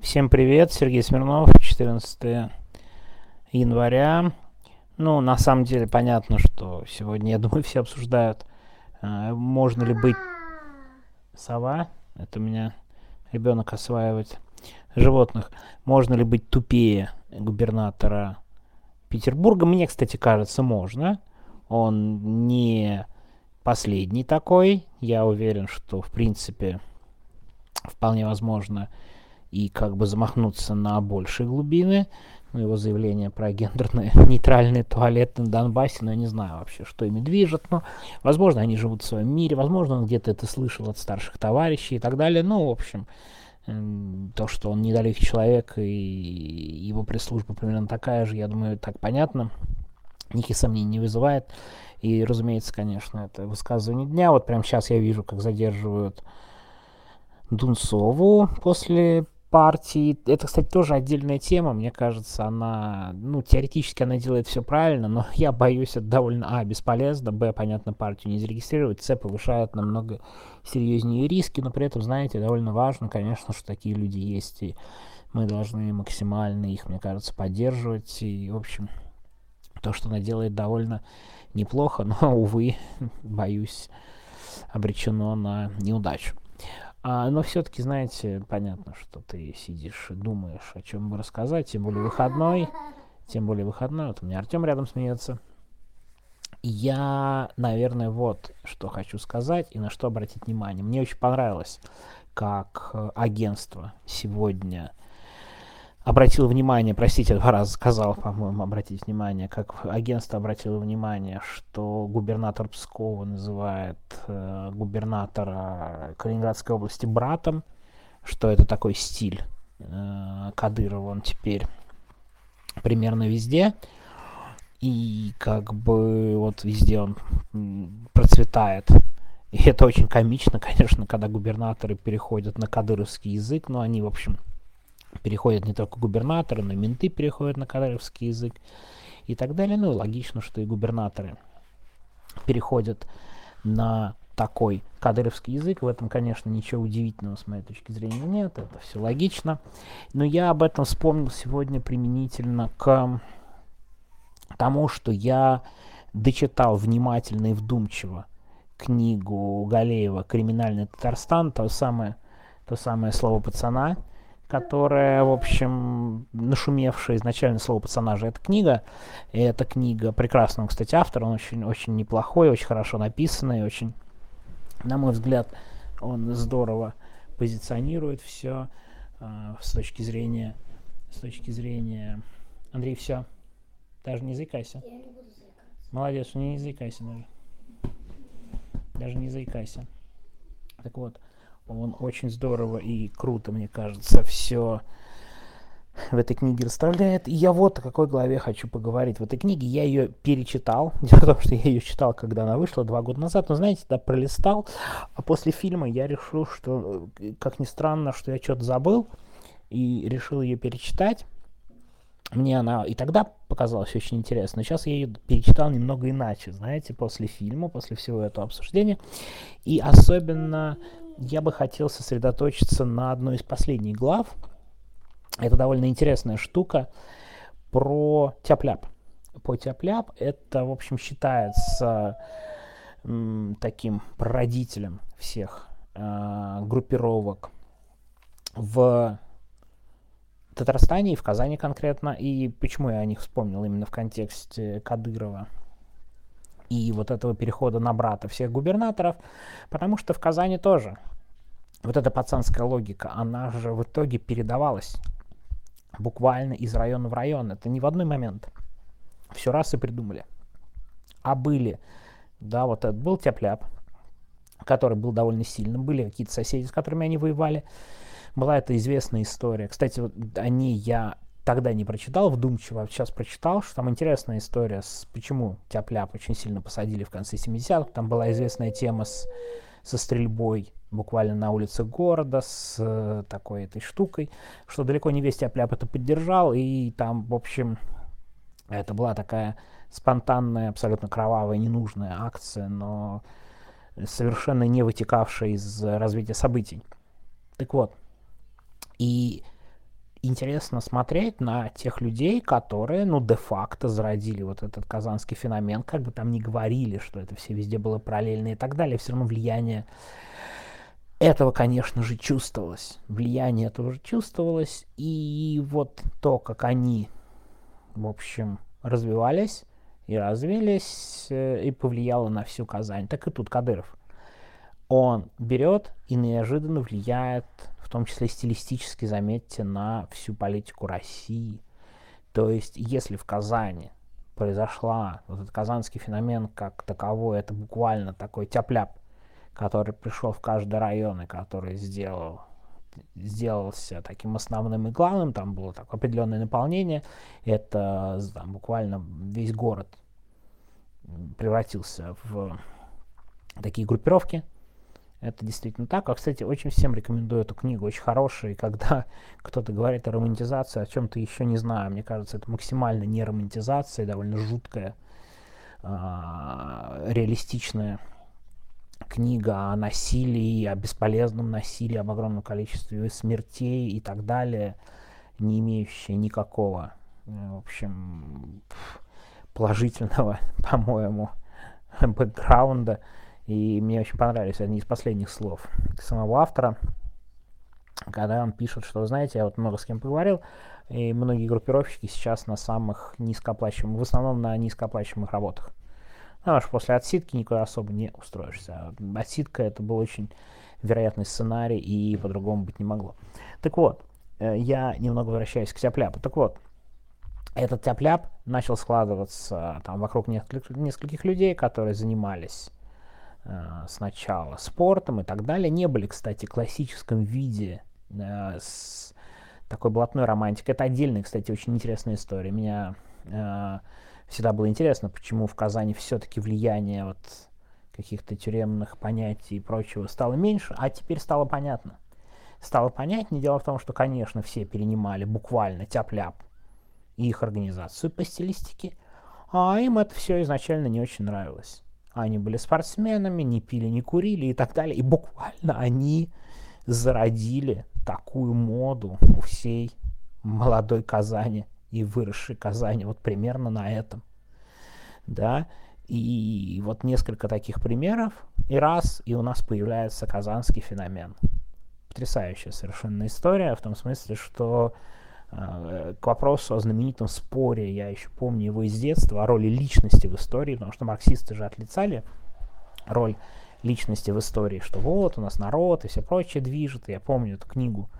Всем привет, Сергей Смирнов, 14 января. Ну, на самом деле, понятно, что сегодня, я думаю, все обсуждают, э, можно ли быть сова, это у меня ребенок осваивает животных, можно ли быть тупее губернатора Петербурга. Мне, кстати, кажется, можно. Он не последний такой. Я уверен, что, в принципе, вполне возможно и как бы замахнуться на большие глубины. Ну, его заявление про гендерные нейтральные туалеты на Донбассе, но я не знаю вообще, что ими движет. Но, возможно, они живут в своем мире, возможно, он где-то это слышал от старших товарищей и так далее. Ну, в общем, то, что он недалекий человек и его пресс-служба примерно такая же, я думаю, так понятно. Никаких сомнений не вызывает. И, разумеется, конечно, это высказывание дня. Вот прямо сейчас я вижу, как задерживают Дунцову после партии. Это, кстати, тоже отдельная тема. Мне кажется, она, ну, теоретически она делает все правильно, но я боюсь, это довольно, а, бесполезно, б, понятно, партию не зарегистрировать, с, повышает намного серьезнее риски, но при этом, знаете, довольно важно, конечно, что такие люди есть, и мы должны максимально их, мне кажется, поддерживать, и, в общем, то, что она делает, довольно неплохо, но, увы, боюсь, обречено на неудачу. А, но все-таки, знаете, понятно, что ты сидишь и думаешь, о чем бы рассказать, тем более выходной, тем более выходной. Вот у меня Артем рядом смеется. Я, наверное, вот что хочу сказать и на что обратить внимание. Мне очень понравилось, как э, агентство сегодня обратил внимание, простите, два раза сказал, по-моему, обратить внимание, как агентство обратило внимание, что губернатор Пскова называет э, губернатора Калининградской области братом, что это такой стиль э, Кадырова, он теперь примерно везде. И как бы вот везде он процветает. И это очень комично, конечно, когда губернаторы переходят на кадыровский язык, но они, в общем, переходят не только губернаторы, но и менты переходят на кадровский язык и так далее. Ну, логично, что и губернаторы переходят на такой кадыровский язык. В этом, конечно, ничего удивительного с моей точки зрения нет. Это все логично. Но я об этом вспомнил сегодня применительно к тому, что я дочитал внимательно и вдумчиво книгу Галеева «Криминальный Татарстан», то самое, то самое слово пацана, которая, в общем, нашумевшая изначально слово персонажа. Это книга, и эта книга прекрасного, кстати, автора, он очень, очень неплохой, очень хорошо написанный, очень, на мой взгляд, он здорово позиционирует все э, с точки зрения, с точки зрения, Андрей, все, даже не заикайся. Я не буду заикаться. Молодец, не, не заикайся даже. Даже не заикайся. Так вот, он очень здорово и круто, мне кажется, все в этой книге расставляет. И я вот о какой главе хочу поговорить. В этой книге я ее перечитал. Дело в том, что я ее читал, когда она вышла, два года назад. Но, знаете, да, пролистал. А после фильма я решил, что, как ни странно, что я что-то забыл. И решил ее перечитать. Мне она и тогда показалась очень интересной. Сейчас я ее перечитал немного иначе, знаете, после фильма, после всего этого обсуждения. И особенно я бы хотел сосредоточиться на одной из последних глав. Это довольно интересная штука про тяп-ляп. По тяп-ляп это, в общем, считается м, таким прародителем всех э, группировок в Татарстане и в Казани конкретно. И почему я о них вспомнил именно в контексте Кадырова и вот этого перехода на брата всех губернаторов, потому что в Казани тоже вот эта пацанская логика, она же в итоге передавалась буквально из района в район. Это не в одной момент. Все раз и придумали. А были, да, вот этот был тяп который был довольно сильным. Были какие-то соседи, с которыми они воевали. Была эта известная история. Кстати, вот они я тогда не прочитал вдумчиво, а сейчас прочитал, что там интересная история, с, почему тяп очень сильно посадили в конце 70-х. Там была известная тема с, со стрельбой буквально на улице города с э, такой этой штукой, что далеко не весь тяп это поддержал, и там, в общем, это была такая спонтанная, абсолютно кровавая, ненужная акция, но совершенно не вытекавшая из развития событий. Так вот, и интересно смотреть на тех людей, которые, ну, де-факто зародили вот этот казанский феномен, как бы там ни говорили, что это все везде было параллельно и так далее, все равно влияние этого, конечно же, чувствовалось. Влияние этого же чувствовалось, и вот то, как они, в общем, развивались и развились, э, и повлияло на всю Казань. Так и тут Кадыров. Он берет и неожиданно влияет в том числе стилистически, заметьте, на всю политику России. То есть, если в Казани произошла вот этот казанский феномен как таковой, это буквально такой тяп-ляп, который пришел в каждый район и который сделал сделался таким основным и главным, там было такое определенное наполнение, это там, буквально весь город превратился в такие группировки, это действительно так. А, кстати, очень всем рекомендую эту книгу. Очень хорошая. И когда кто-то говорит о романтизации, о чем-то еще не знаю, мне кажется, это максимально не романтизация, довольно жуткая, а, реалистичная книга о насилии, о бесполезном насилии, об огромном количестве смертей и так далее, не имеющая никакого, э, в общем, положительного, по-моему, бэкграунда. И мне очень понравились одни из последних слов самого автора, когда он пишет, что, знаете, я вот много с кем поговорил, и многие группировщики сейчас на самых низкооплачиваемых, в основном на низкооплачиваемых работах. Потому что после отсидки никуда особо не устроишься. Отсидка это был очень вероятный сценарий, и по-другому быть не могло. Так вот, э, я немного возвращаюсь к тяпляпу. Так вот, этот тяпляп начал складываться там вокруг нескольких, нескольких людей, которые занимались Э, сначала спортом и так далее, не были, кстати, в классическом виде э, с такой блатной романтикой. Это отдельная, кстати, очень интересная история. Меня э, всегда было интересно, почему в Казани все-таки влияние вот каких-то тюремных понятий и прочего стало меньше, а теперь стало понятно. Стало понятнее. Дело в том, что, конечно, все перенимали буквально тяп-ляп их организацию по стилистике, а им это все изначально не очень нравилось они были спортсменами, не пили, не курили и так далее. И буквально они зародили такую моду у всей молодой Казани и выросшей Казани. Вот примерно на этом. Да, и вот несколько таких примеров, и раз, и у нас появляется казанский феномен. Потрясающая совершенно история, в том смысле, что к вопросу о знаменитом споре, я еще помню его из детства, о роли личности в истории, потому что марксисты же отлицали роль личности в истории, что вот у нас народ и все прочее движет. Я помню эту книгу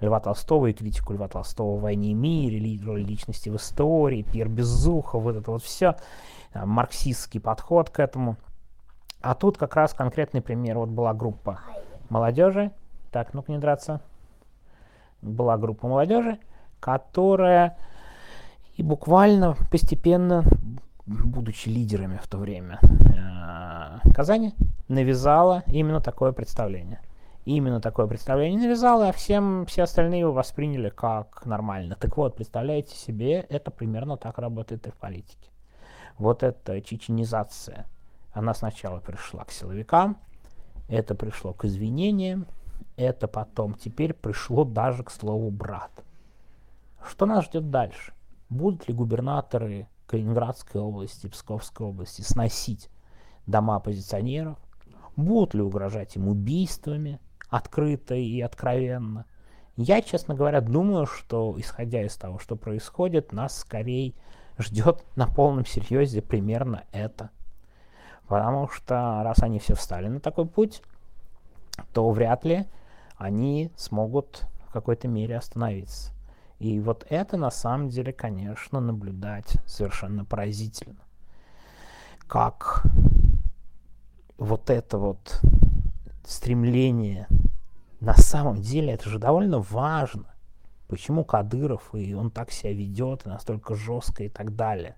Льва Толстого и критику Льва Толстого в «Войне и мире», роль личности в истории, Пьер Безухов, вот это вот все, э, марксистский подход к этому. А тут как раз конкретный пример. Вот была группа молодежи. Так, ну-ка не драться. Была группа молодежи, которая и буквально постепенно, будучи лидерами в то время э, Казани, навязала именно такое представление. Именно такое представление навязала, а всем, все остальные его восприняли как нормально. Так вот, представляете себе, это примерно так работает и в политике. Вот эта чеченизация, она сначала пришла к силовикам, это пришло к извинениям, это потом теперь пришло даже к слову брат. Что нас ждет дальше? Будут ли губернаторы Калининградской области, Псковской области сносить дома оппозиционеров? Будут ли угрожать им убийствами открыто и откровенно? Я, честно говоря, думаю, что, исходя из того, что происходит, нас скорее ждет на полном серьезе примерно это. Потому что раз они все встали на такой путь, то вряд ли они смогут в какой-то мере остановиться. И вот это на самом деле, конечно, наблюдать совершенно поразительно. Как вот это вот стремление, на самом деле это же довольно важно. Почему Кадыров и он так себя ведет, и настолько жестко и так далее.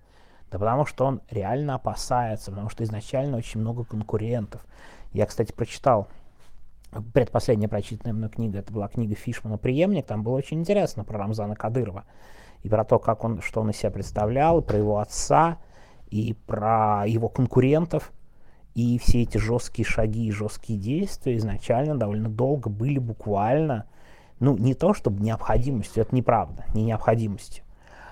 Да потому что он реально опасается, потому что изначально очень много конкурентов. Я, кстати, прочитал предпоследняя прочитанная мной книга, это была книга Фишмана «Приемник», там было очень интересно про Рамзана Кадырова, и про то, как он, что он из себя представлял, и про его отца, и про его конкурентов, и все эти жесткие шаги и жесткие действия изначально довольно долго были буквально ну, не то чтобы необходимостью, это неправда, не необходимостью,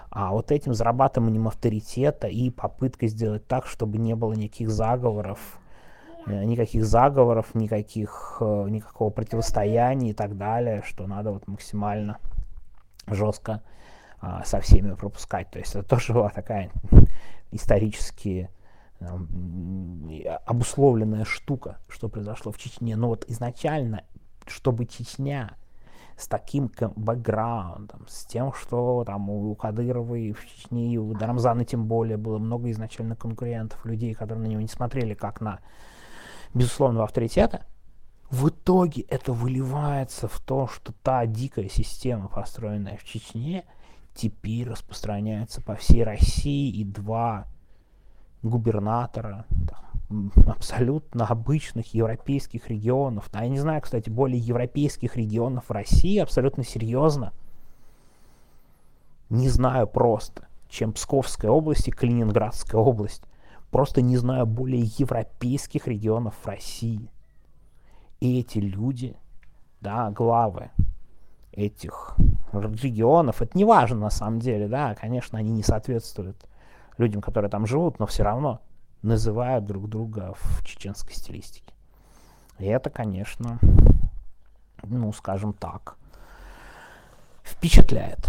а вот этим зарабатыванием авторитета и попыткой сделать так, чтобы не было никаких заговоров, никаких заговоров, никаких, э, никакого противостояния и так далее, что надо вот максимально жестко а, со всеми пропускать. То есть это тоже была такая исторически обусловленная штука, что произошло в Чечне. Но вот изначально, чтобы Чечня с таким бэкграундом, с тем, что там у Кадырова и в Чечне, и у Рамзана тем более было много изначально конкурентов, людей, которые на него не смотрели как на безусловного авторитета, в итоге это выливается в то, что та дикая система, построенная в Чечне, теперь распространяется по всей России, и два губернатора там, абсолютно обычных европейских регионов, да, я не знаю, кстати, более европейских регионов России, абсолютно серьезно, не знаю просто, чем Псковская область и Калининградская область. Просто не знаю более европейских регионов России. И эти люди, да, главы этих регионов, это не важно на самом деле, да, конечно, они не соответствуют людям, которые там живут, но все равно называют друг друга в чеченской стилистике. И это, конечно, ну, скажем так, впечатляет.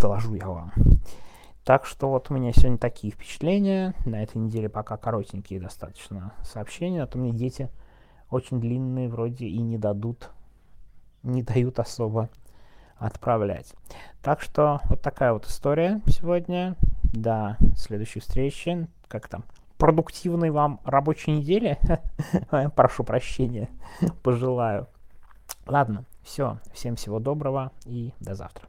Доложу я вам. Так что вот у меня сегодня такие впечатления. На этой неделе пока коротенькие достаточно сообщения, а то мне дети очень длинные вроде и не дадут, не дают особо отправлять. Так что вот такая вот история сегодня. До следующей встречи. Как там? Продуктивной вам рабочей недели. Прошу прощения. Пожелаю. Ладно, все. Всем всего доброго и до завтра.